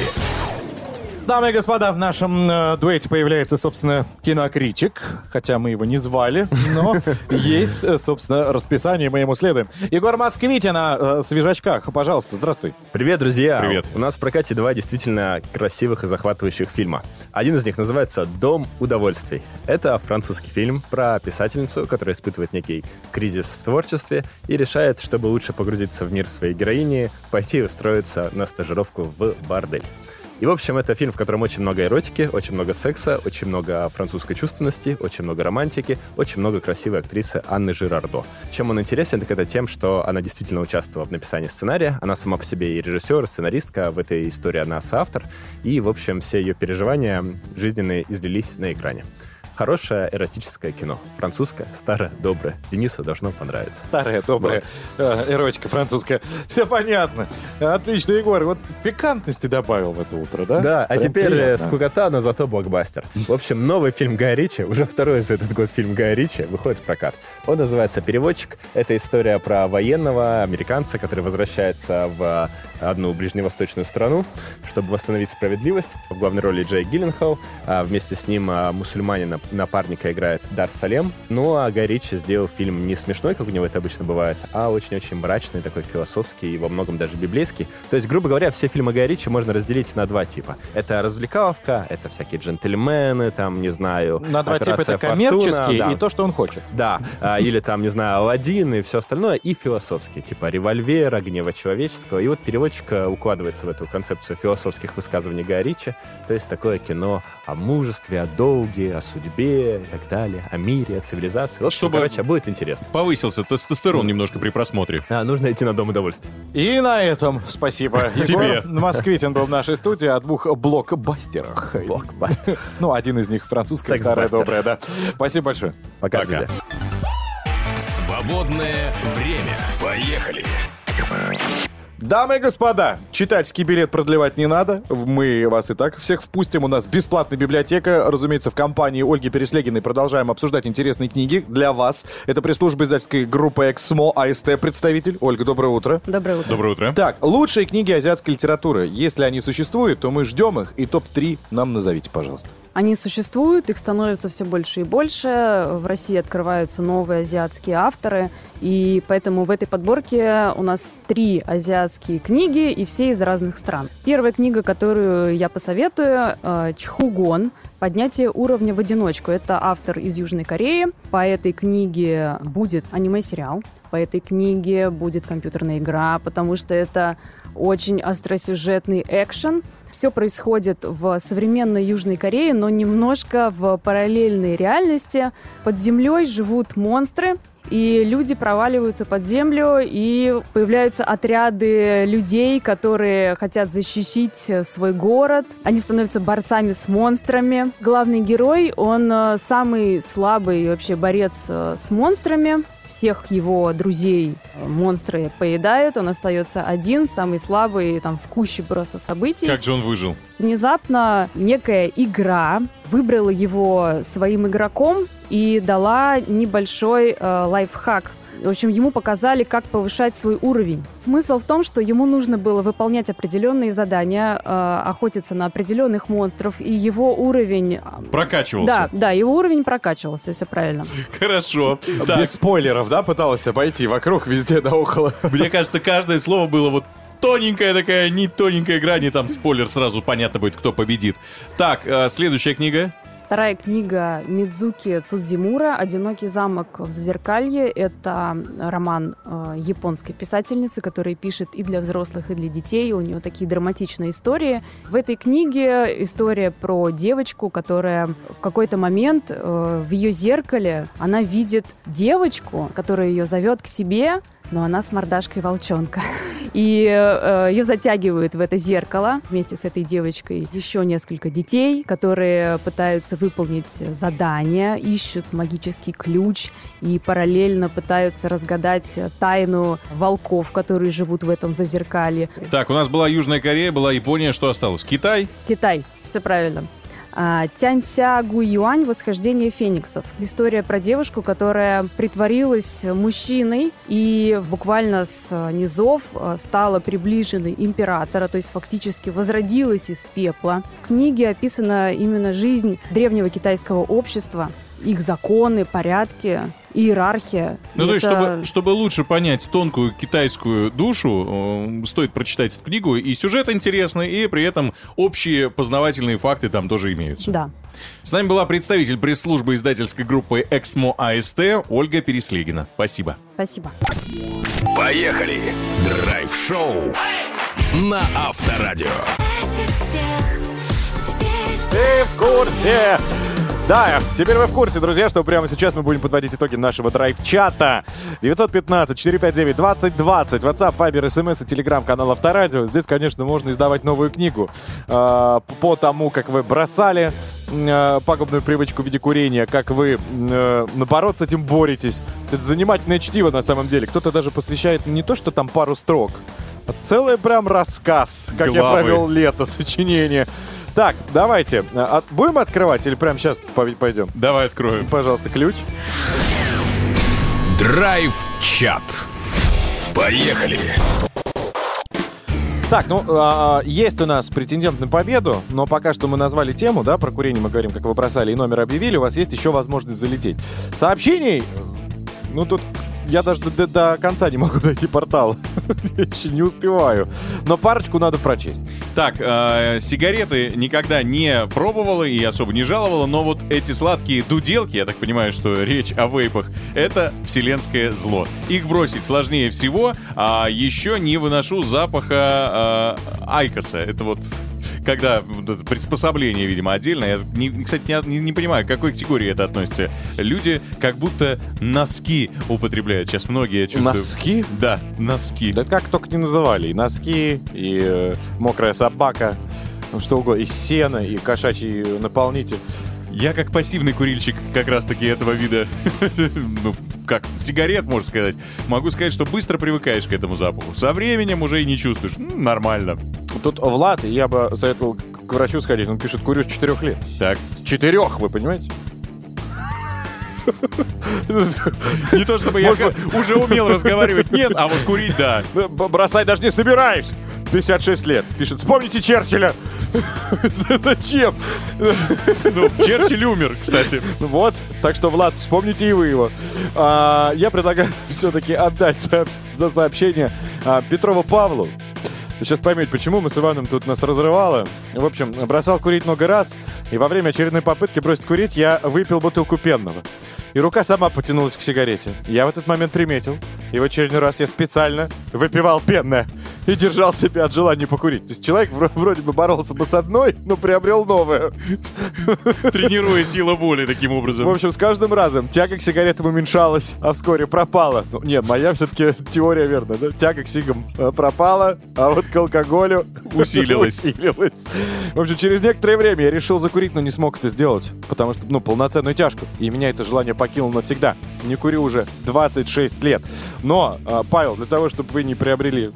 Дамы и господа, в нашем э, дуэте появляется, собственно, кинокритик, хотя мы его не звали, но есть, э, собственно, расписание, мы ему следуем. Егор Москвитин на э, свежачках, пожалуйста, здравствуй.
Привет, друзья!
Привет.
У нас в прокате два действительно красивых и захватывающих фильма. Один из них называется «Дом удовольствий». Это французский фильм про писательницу, которая испытывает некий кризис в творчестве и решает, чтобы лучше погрузиться в мир своей героини, пойти и устроиться на стажировку в бордель. И, в общем, это фильм, в котором очень много эротики, очень много секса, очень много французской чувственности, очень много романтики, очень много красивой актрисы Анны Жирардо. Чем он интересен, так это тем, что она действительно участвовала в написании сценария. Она сама по себе и режиссер, и сценаристка. В этой истории она соавтор. И, в общем, все ее переживания жизненные излились на экране. Хорошее эротическое кино. Французское, старое, доброе. Денису должно понравиться.
Старая, добрая э, эротика французская. Все понятно. Отлично, Егор. Вот пикантности добавил в это утро, да?
Да, а
Прям
теперь э,
приятно.
скукота, но зато блокбастер. В общем, новый фильм Гая Ричи, уже второй за этот год фильм Гая Ричи, выходит в прокат. Он называется «Переводчик». Это история про военного американца, который возвращается в одну ближневосточную страну, чтобы восстановить справедливость. В главной роли Джей Гилленхол. а Вместе с ним а, мусульманина напарника играет Дар Салем. Ну, а Гай Ричи сделал фильм не смешной, как у него это обычно бывает, а очень-очень мрачный, такой философский и во многом даже библейский. То есть, грубо говоря, все фильмы Гая Ричи можно разделить на два типа. Это развлекаловка, это всякие джентльмены, там, не знаю,
На два типа
«Операция
это
Фортуна»,
коммерческий
да.
и то, что он хочет.
Да, а, или там, не знаю, Алладин и все остальное, и философские, типа револьвера, гнева человеческого. И вот переводчик э, укладывается в эту концепцию философских высказываний Гая Ричи, то есть такое кино о мужестве, о долге, о судьбе и так далее, о мире, о цивилизации. В общем,
Чтобы-
короче, будет интересно.
Повысился тестостерон немножко при просмотре.
А, нужно идти на Дом удовольствия.
И на этом спасибо. [laughs]
Тебе.
Москвитин был в нашей студии о двух блокбастерах.
Блокбастер. [laughs]
Ну, один из них французская, старая, добрая, да. Спасибо большое.
Пока,
Пока.
друзья.
Свободное время. Поехали.
Дамы и господа, читательский билет продлевать не надо. Мы вас и так всех впустим. У нас бесплатная библиотека. Разумеется, в компании Ольги Переслегиной продолжаем обсуждать интересные книги для вас. Это пресс-служба издательской группы «Эксмо» АСТ представитель. Ольга, доброе утро.
Доброе утро.
Доброе утро.
Так, лучшие книги азиатской литературы. Если они существуют, то мы ждем их. И топ-3 нам назовите, пожалуйста.
Они существуют, их становится все больше и больше. В России открываются новые азиатские авторы. И поэтому в этой подборке у нас три азиатские книги, и все из разных стран. Первая книга, которую я посоветую, э, Чхугон «Поднятие уровня в одиночку». Это автор из Южной Кореи. По этой книге будет аниме-сериал. По этой книге будет компьютерная игра, потому что это очень остросюжетный экшен. Все происходит в современной Южной Корее, но немножко в параллельной реальности. Под землей живут монстры, и люди проваливаются под землю, и появляются отряды людей, которые хотят защитить э, свой город. Они становятся борцами с монстрами. Главный герой, он э, самый слабый вообще борец э, с монстрами. Всех его друзей монстры поедают, он остается один, самый слабый, там, в куще просто событий.
Как же он выжил?
Внезапно некая игра выбрала его своим игроком и дала небольшой э, лайфхак. В общем, ему показали, как повышать свой уровень. Смысл в том, что ему нужно было выполнять определенные задания, э, охотиться на определенных монстров, и его уровень... э,
Прокачивался.
Да, да, его уровень прокачивался, все правильно.
Хорошо. Так,
Без спойлеров, да, пыталась обойти вокруг, везде да около.
мне кажется, каждое слово было вот тоненькая такая, не тоненькая грань, и там спойлер сразу понятно будет, кто победит. Так, э, следующая книга.
Вторая книга Мидзуки Цудзимура «Одинокий замок в Зазеркалье». Это роман э, японской писательницы, которая пишет и для взрослых, и для детей. У нее такие драматичные истории. В этой книге история про девочку, которая в какой-то момент э, в ее зеркале она видит девочку, которая ее зовет к себе, но она с мордашкой волчонка. [laughs] И э, ее затягивают в это зеркало вместе с этой девочкой еще несколько детей, которые пытаются выполнить задание, ищут магический ключ и параллельно пытаются разгадать тайну волков, которые живут в этом зазеркалье.
Так, у нас была Южная Корея, была Япония, что осталось? Китай?
Китай, все правильно. А, Тянься Гу Юань «Восхождение фениксов». История про девушку, которая притворилась мужчиной и буквально с а, низов а, стала приближенной императора, то есть фактически возродилась из пепла. В книге описана именно жизнь древнего китайского общества, их законы, порядки, иерархия.
Ну, то есть,
Это-
чтобы, чтобы лучше понять тонкую китайскую душу, э, стоит прочитать эту книгу. И сюжет интересный, и при этом общие познавательные факты там тоже имеются.
Да.
С нами была представитель пресс-службы издательской группы «Эксмо АСТ» Ольга Переслегина. Спасибо.
Спасибо.
Поехали! Драйв-шоу на Авторадио.
Ты в курсе? Да, теперь вы в курсе, друзья, что прямо сейчас мы будем подводить итоги нашего драйв-чата. 915-459-2020, WhatsApp, Viber, SMS и телеграм-канал Авторадио. Здесь, конечно, можно издавать новую книгу э, по тому, как вы бросали э, пагубную привычку в виде курения, как вы, э, наоборот, с этим боретесь. Это занимательное чтиво, на самом деле. Кто-то даже посвящает не то, что там пару строк, целый прям рассказ, как я
Главы.
провел лето, сочинение. Так, давайте. а, Будем открывать или прямо сейчас пой- пойдем?
Давай откроем.
Пожалуйста, ключ.
Драйв-чат. Поехали!
Так, ну, а, есть у нас претендент на победу, но пока что мы назвали тему, да, про курение мы говорим, как вы бросали, и номер объявили, у вас есть еще возможность залететь. Сообщений, ну, тут я даже до, до- конца не могу [laughs] дойти портал. Я еще не успеваю. Но парочку надо прочесть.
Так, э, сигареты никогда не пробовала и особо не жаловала, но вот эти сладкие дуделки, я так понимаю, что речь о вейпах, это вселенское зло. Их бросить сложнее всего, а еще не выношу запаха э, айкоса. Это вот когда приспособление, видимо, отдельно. Я, не- кстати, не, не- понимаю, к какой категории это относится. Люди как будто носки употребляют. Сейчас многие, я чувствую...
Носки?
Да, носки.
Да как только не называли. И носки, и э, мокрая собака, ну, что угодно. И сено, и кошачий наполнитель.
Я как пассивный курильщик как раз-таки этого вида, [laughs] ну, как сигарет, можно сказать, могу сказать, что быстро привыкаешь к этому запаху. Со временем уже и не чувствуешь. Ну, нормально.
Тут Влад, я бы советовал к врачу сходить. Он пишет, курю с четырех лет.
Так.
Четырех, вы понимаете?
Не то чтобы я уже умел разговаривать, нет, а вот курить, да.
Бросать даже не собираюсь. 56 лет. Пишет, вспомните Черчилля. [laughs] Зачем?
Ну, Черчилль умер, кстати.
Ну Вот, так что, Влад, вспомните и вы его. А, я предлагаю все-таки отдать за, за сообщение а, Петрова Павлу. Сейчас поймете, почему мы с Иваном тут нас разрывало. В общем, бросал курить много раз, и во время очередной попытки бросить курить я выпил бутылку пенного. И рука сама потянулась к сигарете. Я в этот момент приметил, и в очередной раз я специально выпивал пенное. и держал себя от желания покурить. То есть человек вро- вроде бы боролся бы с одной, но приобрел новое.
Тренируя [laughs] сила воли таким образом.
В общем, с каждым разом тяга к сигаретам уменьшалась, а вскоре пропала. Ну, нет, моя все-таки теория верна, да? Тяга к сигам э, пропала, а вот к алкоголю [laughs]
Усилилась.
усилилась. В общем, через некоторое время я решил закурить, но не смог это сделать, потому что, ну, полноценную тяжку. И меня это желание покинуло навсегда. Не курю уже 26 лет. Но, э, Павел, для того, чтобы вы не приобрели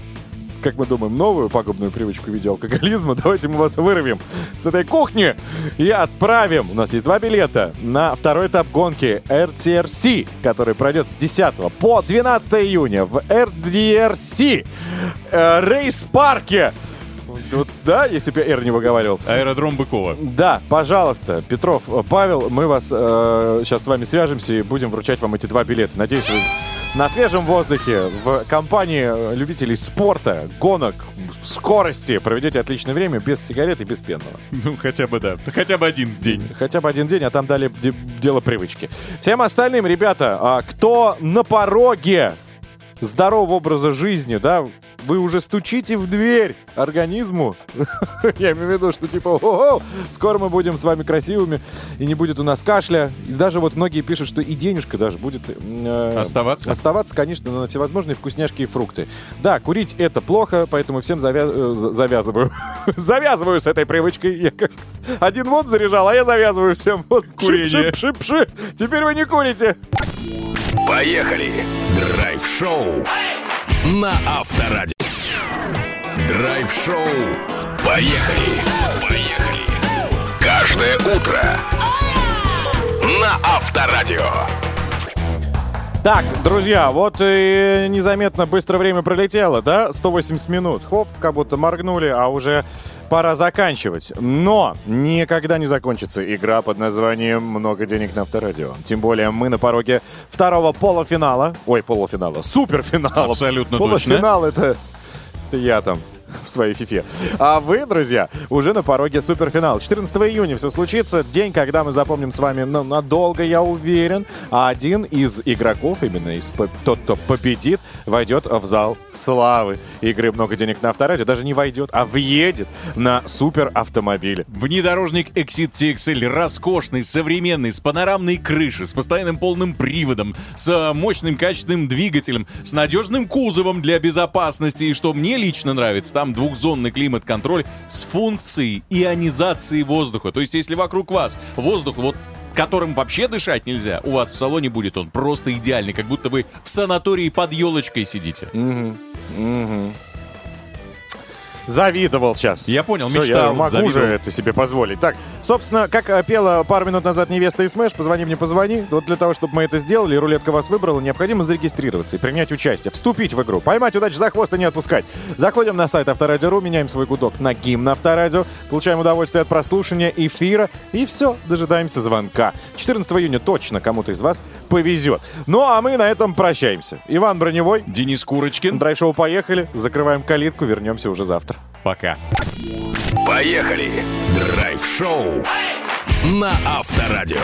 как мы думаем, новую пагубную привычку в [laughs] давайте мы вас вырвем с этой кухни и отправим. У нас есть два билета на второй этап гонки RTRC, который пройдет с 10 по 12 июня в RDRC э, рейс-парке. Вот, да, если бы я R не выговаривал.
Аэродром Быкова.
Да, пожалуйста, Петров, э, Павел, мы вас э, сейчас с вами свяжемся и будем вручать вам эти два билета. Надеюсь, вы на свежем воздухе в компании э, любителей спорта, гонок, скорости проведете отличное время без сигарет и без пенного.
Ну, хотя бы да. Хотя бы один день.
Хотя бы один день, а там дали де- дело привычки. Всем остальным, ребята, а, кто на пороге здорового образа жизни, да, вы уже стучите в дверь организму. [laughs] Я имею в виду, что типа, «О-о, скоро мы будем с вами красивыми, и не будет у нас кашля. И даже вот многие пишут, что и денежка даже будет... э,
Оставаться?
Оставаться, конечно, на всевозможные вкусняшки и фрукты. Да, курить это плохо, поэтому всем завя- э, за- завязываю. [laughs] завязываю с этой привычкой. Я как один вот заряжал, а я завязываю всем. Вот
Курение.
Пши-пши-пши. Теперь вы не курите.
Поехали! Драйв-шоу на Авторадио. Драйв-шоу. Поехали! Поехали! Каждое утро на Авторадио.
Так, друзья, вот и незаметно быстро время пролетело, да? 180 минут. Хоп, как будто моргнули, а уже пора заканчивать. Но никогда не закончится игра под названием «Много денег на авторадио». Тем более мы на пороге второго полуфинала. Ой, полуфинала. Суперфинала.
Абсолютно точно.
Полуфинал это... Это я там в своей фифе. А вы, друзья, уже на пороге суперфинала. 14 июня все случится. День, когда мы запомним с вами ну, надолго, я уверен. А один из игроков, именно из тот, кто победит, войдет в зал славы игры «Много денег на авторадио». Даже не войдет, а въедет на суперавтомобиле.
Внедорожник Exit TXL роскошный, современный, с панорамной крышей, с постоянным полным приводом, с мощным качественным двигателем, с надежным кузовом для безопасности. И что мне лично нравится, там двухзонный климат-контроль с функцией ионизации воздуха. То есть, если вокруг вас воздух вот которым вообще дышать нельзя, у вас в салоне будет он просто идеальный, как будто вы в санатории под елочкой сидите.
Завидовал сейчас.
Я понял,
Всё,
мечтал,
я могу
завидовал.
же это себе позволить. Так, собственно, как э, пела пару минут назад невеста из Смэш, позвони мне, позвони. Вот для того, чтобы мы это сделали, и рулетка вас выбрала, необходимо зарегистрироваться и принять участие, вступить в игру, поймать удачу за хвост и не отпускать. Заходим на сайт Авторадио.ру, меняем свой гудок на гимн Авторадио, получаем удовольствие от прослушивания эфира, и все, дожидаемся звонка. 14 июня точно кому-то из вас повезет. Ну, а мы на этом прощаемся. Иван Броневой,
Денис Курочкин,
драйв-шоу поехали, закрываем калитку, вернемся уже завтра.
Пока.
Поехали! Драйв-шоу на Авторадио.